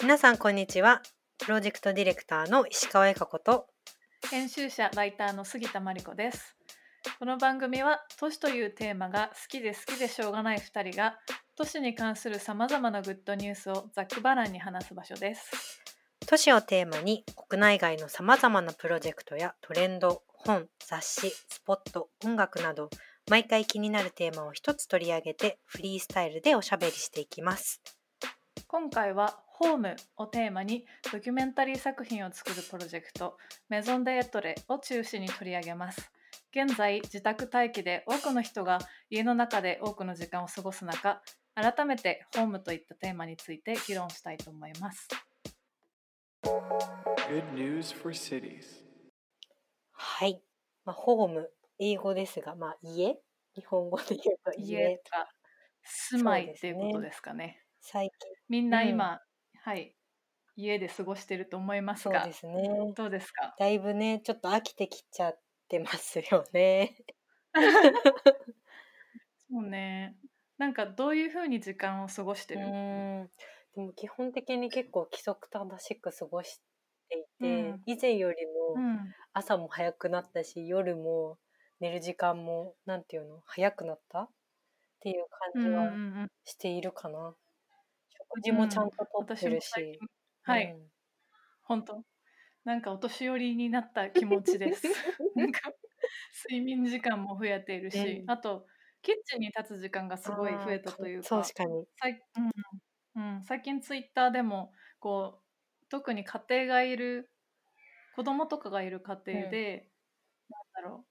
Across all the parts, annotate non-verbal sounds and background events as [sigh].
皆さんこんにちは。プロジェクトディレクターの石川恵香子と。編集者ライターの杉田真理子です。この番組は都市というテーマが好きで好きでしょうがない2人が都市に関するさまざまなグッドニュースをざっくばらんに話す場所です。都市をテーマに国内外のさまざまなプロジェクトやトレンド本雑誌スポット音楽など毎回気になるテーマを一つ取り上げてフリースタイルでおしゃべりしていきます。今回はホームをテーマにドキュメンタリー作品を作るプロジェクトメゾンデエトレを中心に取り上げます。現在自宅待機で多くの人が家の中で多くの時間を過ごす中改めてホームといったテーマについて議論したいと思います。Good news for cities. はい、まあ、ホーム英語ですがまあ家？日本語で言うと家家が住まいっていうことですかね。最みんな今、はい。家で過ごしてると思いますが。近そうですね。どうですか？だいぶねちょっと飽きてきちゃってますよね。そうね。なんかどういうふうに時間を過ごしてうる、でも基本的に結構規則正しく過ごしていて、うん。以前よりもうん。朝も早くなったし夜も寝る時間もなんていうの早くなった？っていううんうんう感じはん。しているかな、食事もちゃんととってる最近し、はい、うん。本当。なんかお年寄りになった気持ちです。[laughs] なんか睡眠時間も増えているし、うんあとキッチンに立つ時間がすごい増えたというか確かに。うん。うん、最近ツイッターでもこう特に家庭がいる子供とかがいる家庭で、なんだろ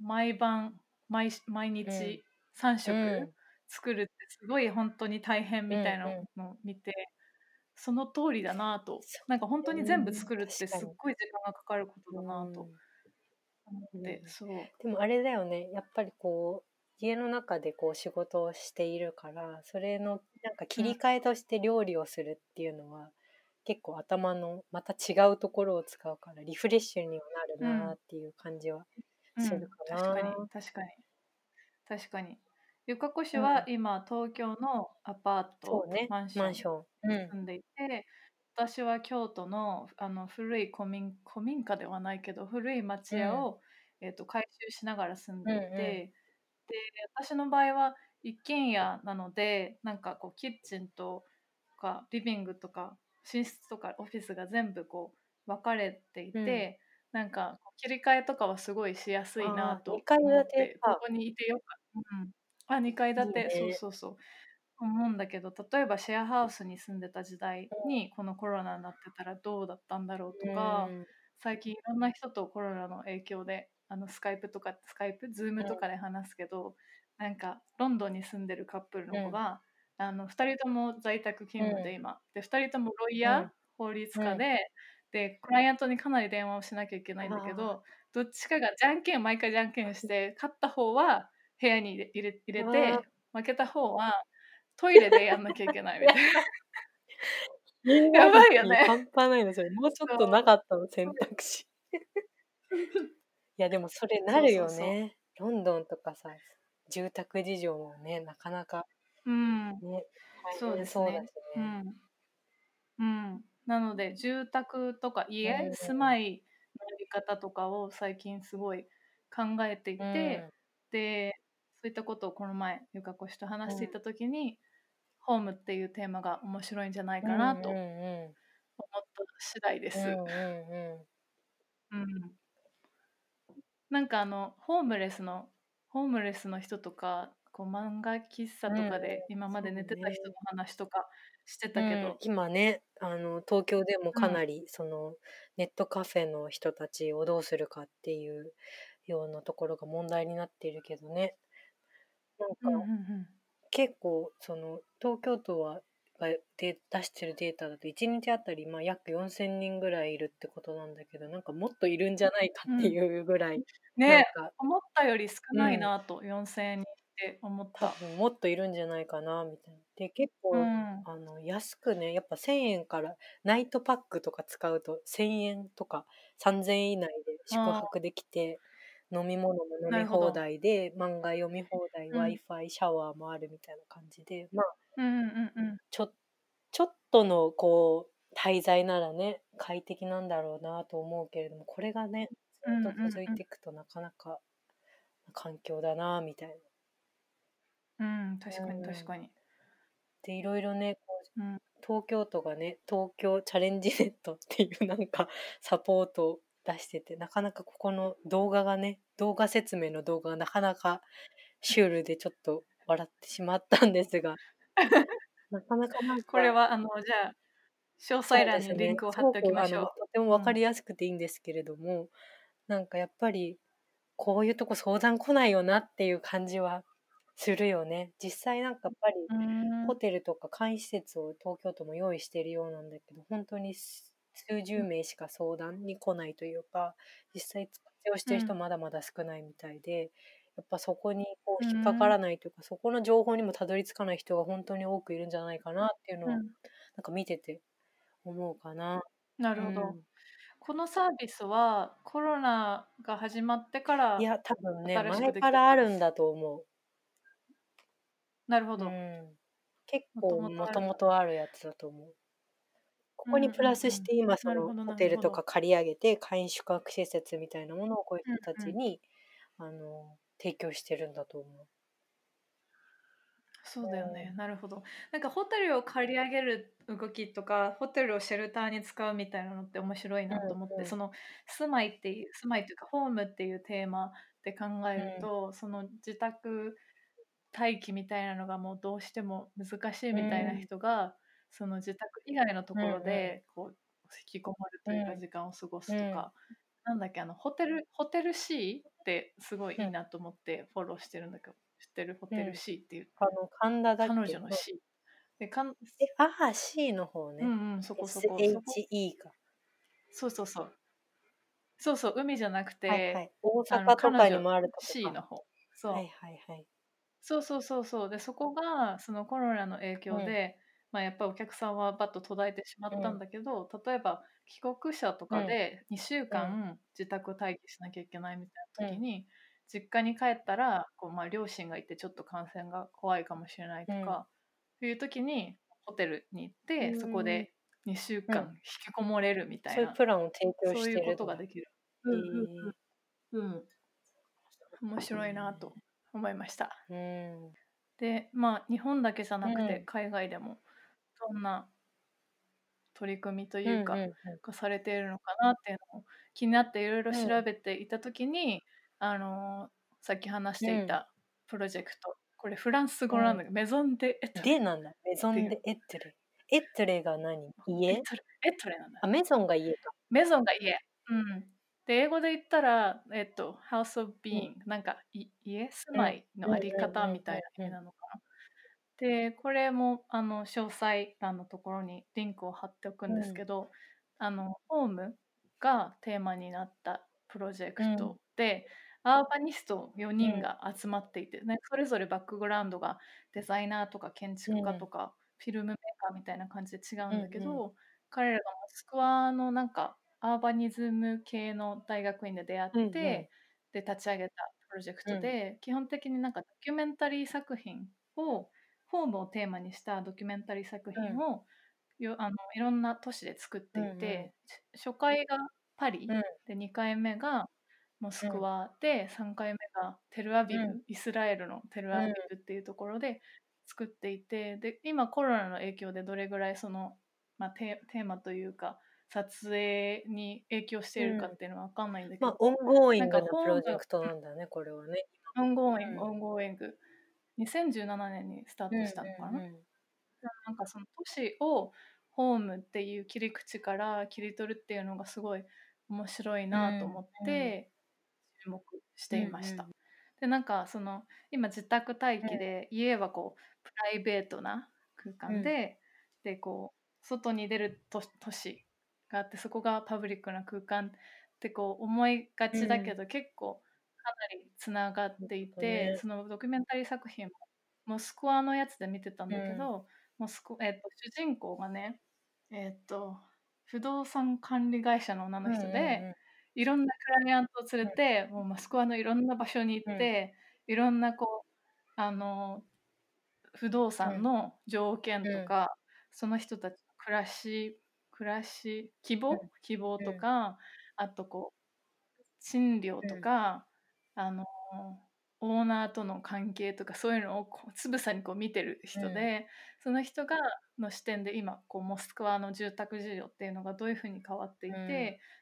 う毎晩毎毎日3食うん。作るってすごい本当に大変みたいなうんのを見て、その通りだなと。なんか本当に全部作るってすっごい時間がかかることだなとうん。思って、う。でもあれだよね。やっぱりこう家の中でこう仕事をしているからそれのなんか切り替えとして料理をするっていうのは、結構頭のまた違うところを使うからリフレッシュにはなるなっていう感じはうん。するかな。確かに確かに。確かに。ゆかこ氏は今東京のアパート、ね。マンションマンション。うん。住んでいて私は京都のあの古い古民古民家ではないけど古い町家を、えー、と改修しながら住んでいて、うんうん。で私の場合は一軒家なのでなんかこうキッチンとかリビングとか寝室とかオフィスが全部こう分かれていて、なんかこう切り替えとかはすごいしやすいなと思っ建てここにいてよかった。うん。あ2階建て。ね。そうそうそう。思うんだけど例えばシェアハウスに住んでた時代にこのコロナになってたらどうだったんだろうとか、うん。最近いろんな人とコロナの影響であのスカイプとかスカイプズームとかで話すけど、なんかロンドンに住んでるカップルの子が、あの2人とも在宅勤務で今、で2人ともロイヤー、うん。法律家で、でクライアントにかなり電話をしなきゃいけないんだけどどっちかがじゃんけん毎回じゃんけんして [laughs] 勝った方は部屋に入れ入れて負けた方はトイレでやんなきゃいけないみたいな。[laughs] やばいよね。半端ないのそれもうちょっとなかったの選択肢。いやでもそれなるよね。ロンドンとかさ住宅事情もねなかなかうん。ねそうですね。うだしうねん、うん、なので住宅とか家、うん住まいのやり方とかを最近すごい考えていて、でそういったことをこの前ゆかこしと話していた時に、ホームっていうテーマが面白いんじゃないかなと思っうんうん。た次第です。うんうんうん。うん。なんかあのホームレスのホームレスの人とかこう漫画喫茶とかで今まで寝てた人の話とかしてたけうんど、今ねあの東京でもかなり、そのネットカフェの人たちをどうするかっていうようなところが問題になっているけどね。なんか、うんうんうん。結構その東京都はがで出してるデータだと1日あたりまあ約4,000人ぐらいいるってことなんだけどなんかもっといるんじゃないかっていうぐらい、なんねか思ったより少ないなと、4000人って思っ多た。分もっといるんじゃないかなみたいな。で結構、うんあの安くねやっぱ1,000円からナイトパックとか使うと1,000円とか3,000円以内で宿泊できて飲み物も飲み放題で漫画読み放題、うん w i f i シャワーもあるみたいな感じでまあうんうんうんちょちょっとのこう滞在ならね快適なんだろうなと思うけれどもこれがねずっと続いていくとなかなか環境だなみたいな。うんうん確かうん。に。確かにでいろいろねこううん。東京都がね東京チャレンジネットっていうなんか [laughs] サポートを出しててなかなかここの動画がね動画説明の動画がなかなかシュールでちょっと笑ってしまったんですが [laughs] なかなかなんかこれはあのじゃあ詳細欄にリンクを貼っておきましょう。すごくあのとても分かりやすくていいんですけれども、なんかやっぱりこういうとこ相談来ないよなっていう感じはするよね。実際なんかやっぱりうーん。ホテルとか簡易施設を東京都も用意しているようなんだけど本当に数数十名しか相談に来ないというか実際活用してる人うん。まだまだ少ないみたいで、やっぱそこにこう引っかからないというか、そこの情報にもたどり着かない人が本当に多くいるんじゃないかなっていうのは、うん。なんか見てて思うかな。なるほど、うん。このサービスはコロナが始まってからいや多分ね新しくできた前からあるんだと思う。なるほど、うん、結構もともとあるやつだと思う。ここにプラスして今そのホテルとか借り上げて簡易宿泊施設みたいなものをこういう人たうんうんちに、あの提供してるんだと思う。そうだよね、なるほど。なんかホテルを借り上げる動きとかホテルをシェルターに使うみたいなのって面白いなと思って、うんうん。その住まいっていう住まいというかホームっていうテーマで考えると、その自宅待機みたいなのがもうどうしても難しいみたいな人が、その自宅以外のところでこう引きこもるというかうん。時間を過ごすとか、なんだっけあのホテルホテル C ってすごいいいなと思ってフォローしてるんだけど知ってる？ホテル C っていう。あの神田だ彼女の C でかんえああ C の方ね。うんうんそこそこそこ SHE か。そうそうそう。そうそう海じゃなくて、はいはい。大阪とかにもあるとこか。C の方。そう、はいはいはい。そうそうそうそう。でそこがそのコロナの影響で、まあ、やっぱりお客さんはバッと途絶えてしまったんだけど、例えば帰国者とかで2週間自宅待機しなきゃいけないみたいな時に、実家に帰ったらこう、まあ、両親がいてちょっと感染が怖いかもしれないとか、いう時にホテルに行って、うんそこで2週間うん。引きこもれるみたいな、そういうプランを提供そういうことができる。へうんうん。面白いなと思いました。ーうん。でまあ日本だけじゃなくてうん海外でもどんな取り組みというか、がされているのかなっていうのを気になっていろいろ調べていた時に、あのーさっき話していたプロジェクト、これフランス語なんだけど、メゾン・デ・エトレでなんだ？メゾンでエットレ。エットレが何？エ家トレエトレなんだあ、メゾンが家か。メゾンが家。うん。で、英語で言ったら、えっと、House of Being、なんかい家、住まいのあり方みたいな意味な。のかな。で、これもあの詳細欄のところにリンクを貼っておくんですけど、あのホームがテーマになったプロジェクトで、アーバニスト4人が集まっていて、ね、それぞれバックグラウンドがデザイナーとか建築家とか、フィルムメーカーみたいな感じで違うんだけど、うん彼らがモスクワのなんかアーバニズム系の大学院で出会って、うんうん。で立ち上げたプロジェクトで、基本的になんかドキュメンタリー作品をホームをテーマにしたドキュメンタリー作品を、よあのいろんな都市で作っていて、し初回がパリ、うん。で2回目がモスクワで、3回目がテルアビブ、うん。イスラエルのテルアビブっていうところで作っていて、で今コロナの影響でどれぐらいその、まあ、テテーマというか撮影に影響しているかっていうのは分かんないんだけど、まあ、 ongoing ななんかホームプロジェクトなんだね、これはね。 ongoing、うん ongoing。2017年にスタートしたのかな。うんうんうんなんかその都市をホームっていう切り口から切り取るっていうのがすごい面白いなと思って注目していました。うんうんでなんかその今自宅待機で家はこうプライベートな空間で、でこう外に出る都都市があってそこがパブリックな空間ってこう思いがちだけど、結構かなりつながっていて、ね。そのドキュメンタリー作品もモスクワのやつで見てたんだけど、モスクえっと主人公がねえっと不動産管理会社の女の人で、うんうんうん。いろんなクライアントを連れて、もうモスクワのいろんな場所に行って、いろんなこうあの不動産の条件とか、その人たちの暮らし暮らし希望、うん希望とか、あとこう賃料とか、あのオーナーとの関係とかそういうのをこうつぶさにこう見てる人で、その人がの視点で今こうモスクワの住宅事情っていうのがどういうふうに変わっていて、うん。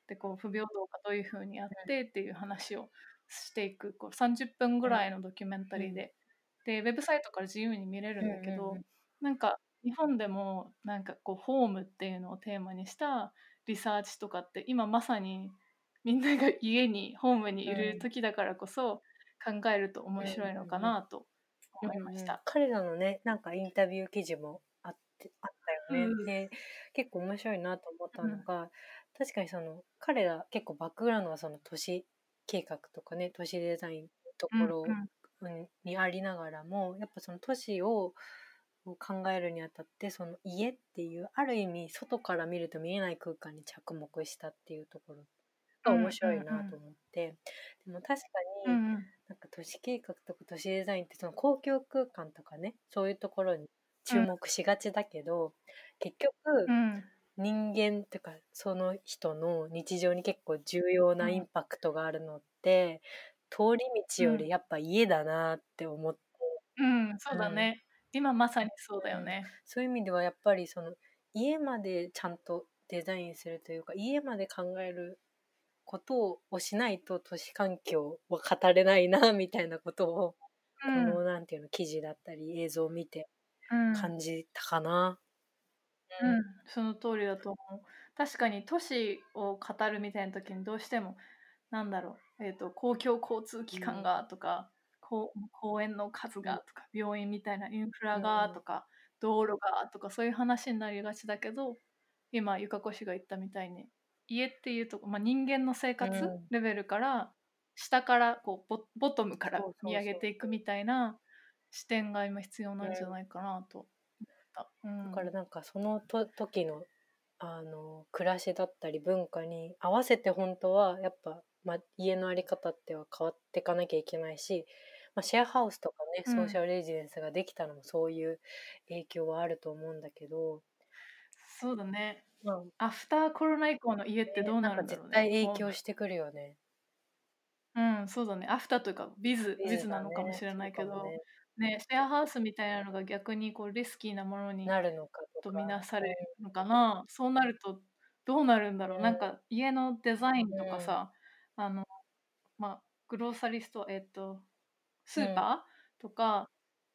でこう不平等がどういうふうにあってっていう話をしていくこう30分ぐらいのドキュメンタリーで、でウェブサイトから自由に見れるんだけど、うんうんうん。なんか日本でもなんかこうホームっていうのをテーマにしたリサーチとかって今まさにみんなが家にホームにいる時だからこそ考えると面白いのかなと思いましうんうん。た。彼らのねなんかインタビュー記事もあってあったよね、うん。で結構面白いなと思ったのが、確かにその彼ら結構バックグラウンドはその都市計画とかね都市デザインのところうんうんうん。にありながらもやっぱその都市を考えるにあたってその家っていうある意味外から見ると見えない空間に着目したっていうところが面白いなと思って、でも確かに、なんか都市計画とか都市デザインってその公共空間とかねそういうところに注目しがちだけど、結局うん人間とかその人の日常に結構重要なインパクトがあるのって、通り道よりやっぱ家だなって思って、うん、そうだね。今まさにそうだよね。そういう意味ではやっぱりその家までちゃんとデザインするというか家まで考えることをしないと都市環境は語れないなみたいなことをうんこのなんていうの記事だったり映像を見てうん感じたかな。うん、その通りだと思う。確かに都市を語るみたいな時にどうしてもなんだろう、えー、と公共交通機関がとか、こう公園の数がとか、病院みたいなインフラがとか、道路がとかそういう話になりがちだけど今ゆかこ氏が言ったみたいに家っていうとこ、まあ、人間の生活うん。レベルから、下からこうボボトムから見上げていくみたいな視点が今必要なんじゃないかなと思った。うん。だからなんかそのと時のあの暮らしだったり文化に合わせて本当はやっぱ、まあ、家の在り方っては変わっていかなきゃいけないし、まあ、シェアハウスとかねうんソーシャルレジデンスができたのもそういう影響はあると思うんだけど、そうだね。まアフターコロナ以降の家っあてどうなるなんだろうね。絶対影響してくるよね。うん、そうだね。アフターというか、ビズ、ビズなのかもしれないけど、そうかもねね、シェアハウスみたいなのが逆にこうリスキーなものになるのかとみなされるのかな。そうなるとどうなるんだろう。うんなんか家のデザインとかさ、あの、まあ、グローサリーストア、えっと、スーパーとか、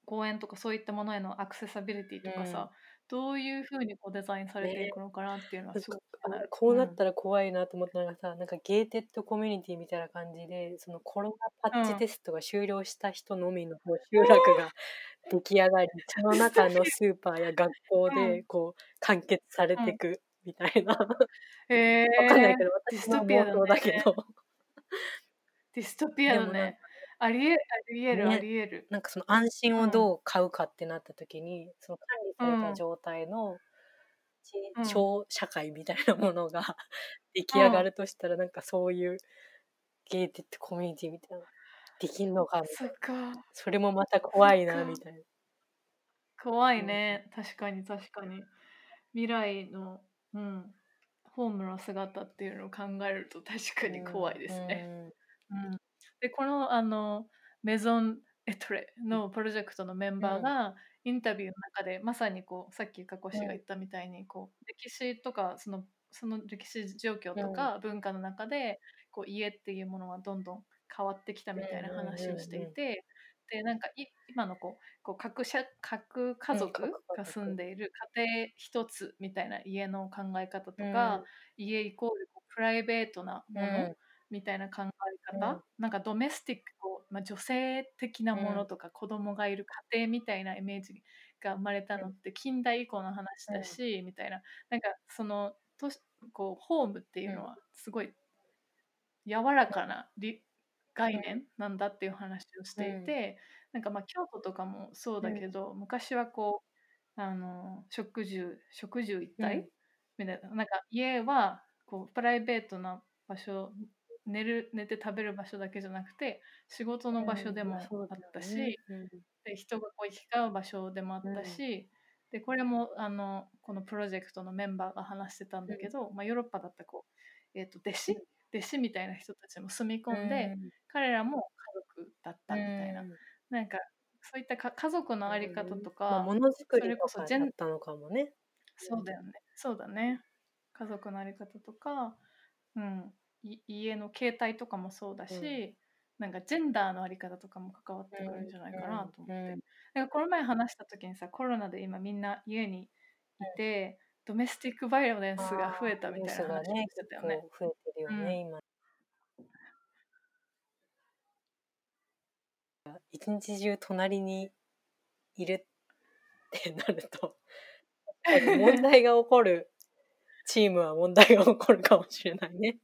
公園とかそういったものへのアクセサビリティとかさ、どういうふうにこうデザインされていくのかなっていうのはすごく気になる。こうなったら怖いなと思ったのがさ、なんかゲーテッドコミュニティみたいな感じでそのコロナパッチテストが終了した人のみの集落が [laughs] 出来上がりその [laughs] 中のスーパーや学校でこう完結されていくみたいな、わへえかんないけどディ私のストピアだね妄想だけど。ディストピアだね。ありえありえる、ね。ありえる。なんかその安心をどう買うかってなった時に、その管理された状態のちうん。超社会みたいなものが [laughs] 出来上がるとしたら、なんかそういうゲーテッドコミュニティみたいなのできんのかみたいな。それもまた怖いなみたいな。怖いね。確かに確かに。未来の、うん、ホームの姿っていうのを考えると確かに怖いですね。うんでこのあのメゾン・エトレのプロジェクトのメンバーが、インタビューの中でまさにこうさっき加古氏が言ったみたいに、こう歴史とかそのその歴史状況とか文化の中で、こう家っていうものはどんどん変わってきたみたいな話をしていて、でなんかい今のこうこう各社各家族が族住んでいる家庭一つみたいな家の考え方とか、家イコールプライベートなもの、みたいな考え方、うん。なんかドメスティックこう、まあ、女性的なものとか子供がいる家庭みたいなイメージが生まれたのって近代以降の話だし、みたいな。なんかそのとしこうホームっていうのはすごい柔らかなり概念なんだっていう話をしていて、なんかまあ京都とかもそうだけど、昔はこうあの食住食住一体、うん。みたいな。なんか家はこうプライベートな場所寝る寝て食べる場所だけじゃなくて仕事の場所でもあったし、で人がこう行き交う場所でもあったし、でこれもあのこのプロジェクトのメンバーが話してたんだけど、まあ、ヨーロッパだったこう、えー、と弟子？弟子みたいな人たちも住み込んで、彼らも家族だったみたいな、なんかそういったか家族のあり方とか、まあ、ものづくりとかだったのかもね。そうだよね。そうだね。家族のあり方とか、うん、家の形態とかもそうだし、うん、なんかジェンダーのあり方とかも関わってくるんじゃないかなと思って、うんうん、なんかこの前話した時にさコロナで今みんな家にいて、ドメスティックバイオレンスが増えたみたいな話してたよね。増えてるよね、今。一日中隣にいるってなると問題が起こる。チームは問題が起こるかもしれないね。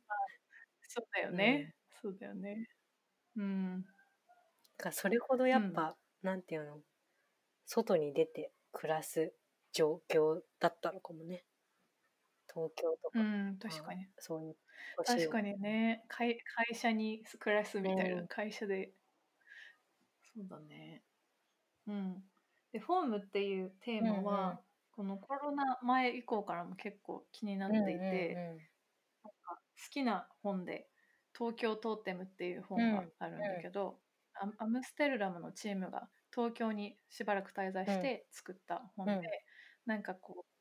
そうだよね。うん、そうだよね。うん。かそれほどやっぱ、うん、なんていうの？外に出て暮らす状況だったのかもね。東京とか。うん、確かに。そういう。確かにね会。会社に暮らすみたいな、うん、会社で。そうだね。うん。で、フォームっていうテーマは、うんうん、このコロナ前以降からも結構気になっていて、うんうんうん、きな本で「東京トーテム」っていう本があるんだけど、うんうん、アムステルダムのチームが東京にしばらく滞在して作った本で、うん、なんかこう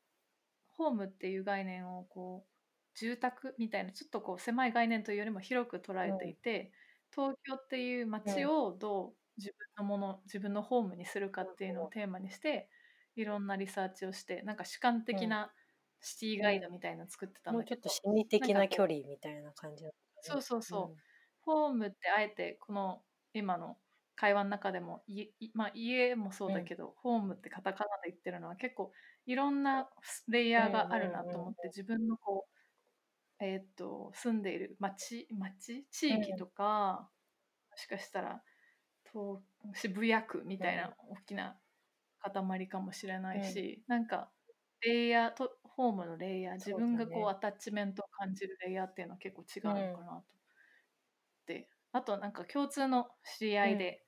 ホームっていう概念をこう住宅みたいなちょっとこう狭い概念というよりも広く捉えていて、東京っていう街をどう自分のもの自分のホームにするかっていうのをテーマにしていろんなリサーチをしてなんか主観的なシティガイドみたいなの作ってたんだけど、もうちょっと心理的な距離みたいな感じだった、ね、そうそうそう、うん、ホームってあえてこの今の会話の中でもい、まあ、家もそうだけど、うん、ホームってカタカナで言ってるのは結構いろんなレイヤーがあるなと思って、自分のこう、えー、っと住んでいる町町？地域とか、もしかしたら東渋谷区みたいな大きな塊かもしれないし、うん、なんかレイヤーとホームのレイヤー自分がこう、アタッチメントを感じるレイヤーっていうのは結構違うのかなと。であとなんか共通の知り合いで、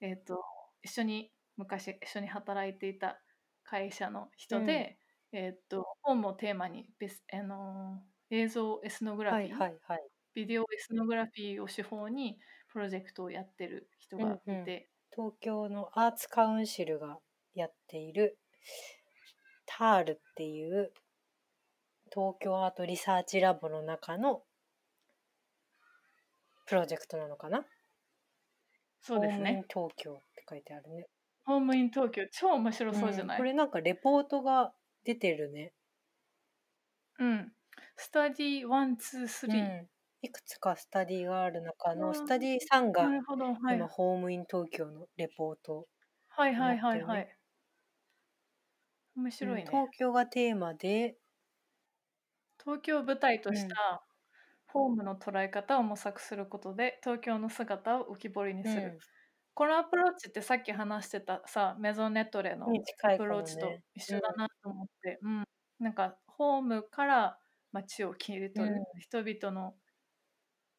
うん、えっ、ー、と一緒に昔一緒に働いていた会社の人で、うん、えっ、ー、とホームをテーマにベス、あの映像エスノグラフィー、はいはいはい、ビデオエスノグラフィーを手法にプロジェクトをやってる人がいて、うん。うん、東京のアーツカウンシルがやっているタールっていう東京アートリサーチラボの中のプロジェクトなのかな？そうですね。東京って書いてあるね。ホームイン東京超面白そうじゃない、うん、これなんかレポートが出てるね。うん。スタディ1、2、3、うん。いくつかスタディがある中のスタディ3が今、ホームイン東京のレポート、はいはいはいはい。面白いね、東京がテーマで東京を舞台としたホームの捉え方を模索することで東京の姿を浮き彫りにする、うん、このアプローチってさっき話してたさメゾネトレのアプローチと一緒だなと思って、うん、うん、なんかホームから街を切り取る、うん、人々の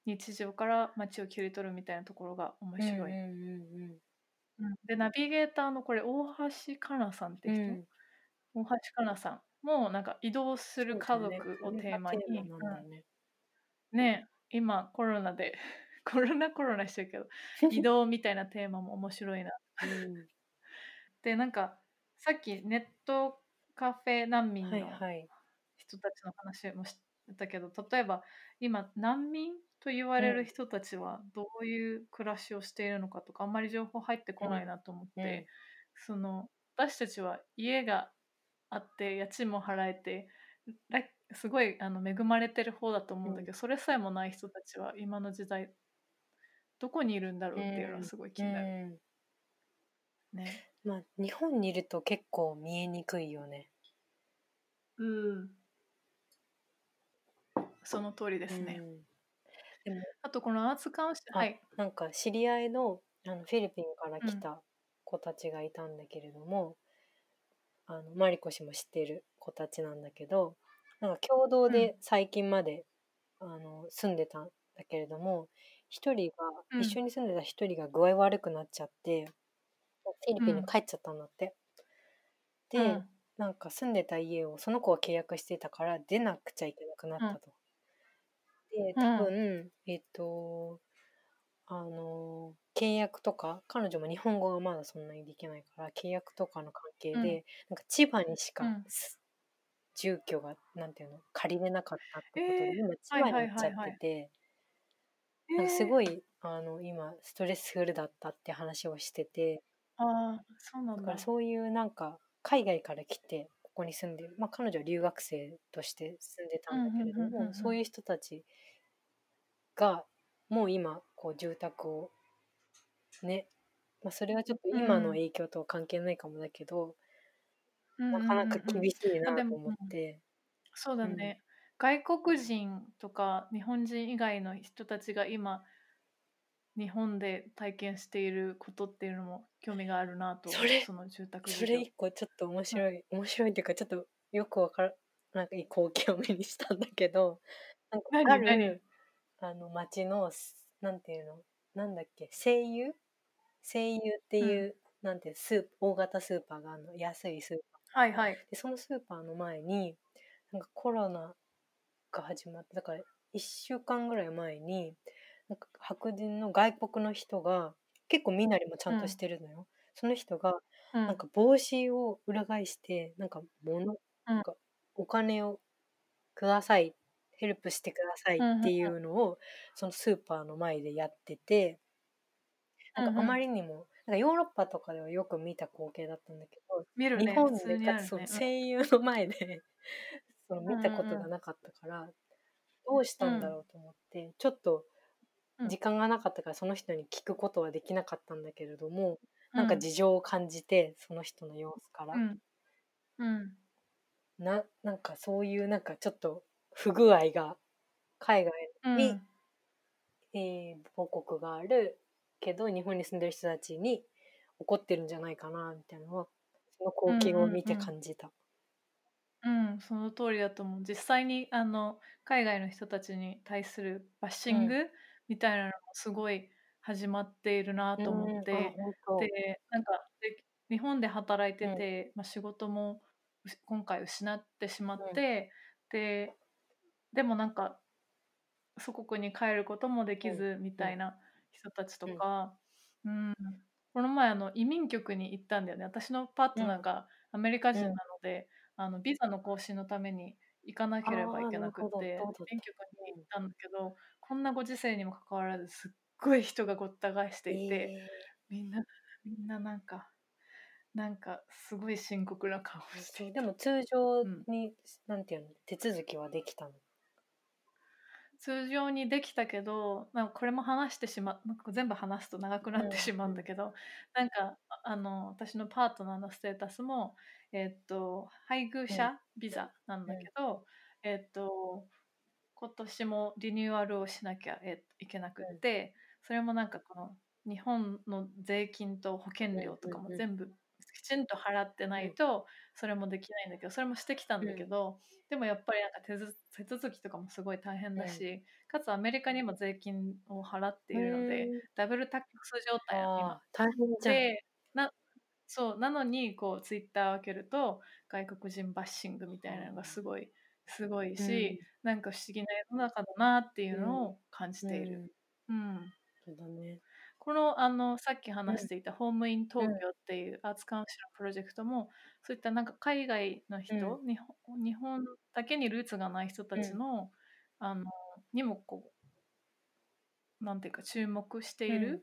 日常から街を切り取るみたいなところが面白い。でナビゲーターのこれ大橋かなさんって人、大橋かなさんもなんか移動する家族をテーマに、ね。ね今コロナで [laughs] コロナコロナしてるけど [laughs] 移動みたいなテーマも面白いな。うん、[laughs] でなんかさっきネットカフェ難民の人たちの話もしたけど、例えば今難民と言われる人たちはどういう暮らしをしているのかとかあんまり情報入ってこないなと思って、うん、その私たちは家があって家賃も払えてすごいあの恵まれてる方だと思うんだけど、うん、それさえもない人たちは今の時代どこにいるんだろうっていうのはすごい気になる。うん、ね。まあ日本にいると結構見えにくいよね。うん。その通りですね。でもあとこのアーツカウンシル、はい、なんか知り合いのあのフィリピンから来た子たちがいたんだけれども、あのマリコ氏も知ってる子たちなんだけどなんか共同で最近まで、あの住んでたんだだけれども一人が、うん。一緒に住んでた一人が具合悪くなっちゃってフィリピンに帰っちゃったんだって。で、うん。なんか住んでた家をその子が契約してたから出なくちゃいけなくなったと。で多分、えっとあの契約とか彼女も日本語がまだそんなにできないから契約とかの関係で、うん。なんか千葉にしかうん。す住居がなんていうの借りれなかったってことで、えー。今千葉にはい行っちゃってて、なんかすい。ごいあの今ストレスフルだったって話をしててああ、そうなんだ。だから。そういうなんか海外から来てここに住んでる、まあ、彼女は留学生として住んでたんだけれどもそういう人たちがもう今こう住宅をね、まあ、それはちょっと今の影響とは関係ないかもだけど、なかなか厳しいなと思って。そうだね、外国人とか日本人以外の人たちが今日本で体験していることっていうのも興味があるなとそれその住宅それ一個ちょっと面白い、面白いっていうかちょっとよくわからなんかいい光景を目にしたんだけどなんか何ある何あの町のすなんていうの？なんだっけ？声優？声優っていう、なんていうスー大型スーパーがあるの安いスーパー。はいはい。でそのスーパーの前になんかコロナが始まってだから1週間ぐらい前になんか白人の外国の人が結構身なりもちゃんとしてるのよ、その人がうん。なんか帽子を裏返してなんか物、うん。なんかお金をくださいヘルプしてくださいっていうのをそのスーパーの前でやっててなんかあまりにもなんかヨーロッパとかではよく見た光景だったんだけど見るね日本でかつその声優の前で [laughs] その見たことがなかったからどうしたんだろうと思ってちょっと時間がなかったからその人に聞くことはできなかったんだけれどもなんか事情を感じてその人の様子から。うん。うん。ななんかそういうなんかちょっと不具合が海外うん。にえー母国があるけど日本に住んでる人たちに起こってるんじゃないかなみたいなのはその光景を見て感じた。うん、その通りだと思う。実際にあの海外の人たちに対するバッシングみたいなのもすごい始まっているなと思って、うんでなんかで日本で働いてて、まあ、仕事も今回失ってしまって、ででもなんか祖国に帰ることもできずみたいな人たちとか、うん。この前あの移民局に行ったんだよね。私のパートナーがアメリカ人なので、あのビザの更新のために行かなければいけなくて移民局に行ったんだけど、こんなご時世にもかかわらずすっごい人がごった返していて。えみんな、みんななんか、なんかすごい深刻な顔ーしてでも通常うん。に、なんていうの手続きはできたの？通常にできたけど、なんかこれも話してしま、なんか全部話すと長くなってしまうんだけど、なんかああの私のパートナーのステータスも、えっと配偶者ビザなんだけど、えっと今年もリニューアルをしなきゃえいけなくって、それもなんかこの日本の税金と保険料とかうんうんうんも全部きちんと払ってないとそれもできないんだけどそれもしてきたんだけど、でもやっぱりなんか手ず手続きとかもすごい大変だし、かつアメリカにも税金を払っているので、うんダブルタックス状態な大変じゃん。でなそうなのにこうツイッターを開けると外国人バッシングみたいなのがすごいすごいし、なんか不思議な世の中だなっていうのを感じている。うん。そうだね。このあのさっき話していたホームイン東京っていうアーツカウンシルのプロジェクトもそういったなんか海外の人、う日本日本だけにルーツがない人たちの,、あのにもこうなんていうか注目している、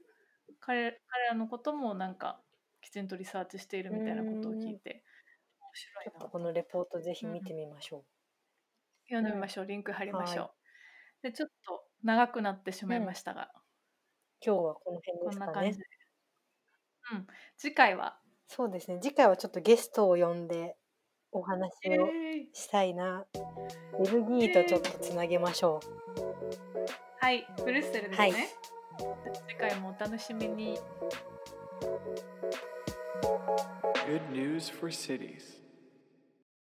彼彼らのこともなんかきちんとリサーチしているみたいなことを聞いて面ち白いな。ょっとこのレポートぜひ見てみましょ読んでみましょう。リンク貼りましょう、はでちょっと長くなってしまいましたが、う。今日はこの辺こですかねんな感じで。うん、次回は、そうですね。次回はちょっとゲストを呼んでお話えをーしたいな。ベルギーとちょっとつなげましょはい、ブルッセルですね。はい次回もお楽しみに。Good news for cities.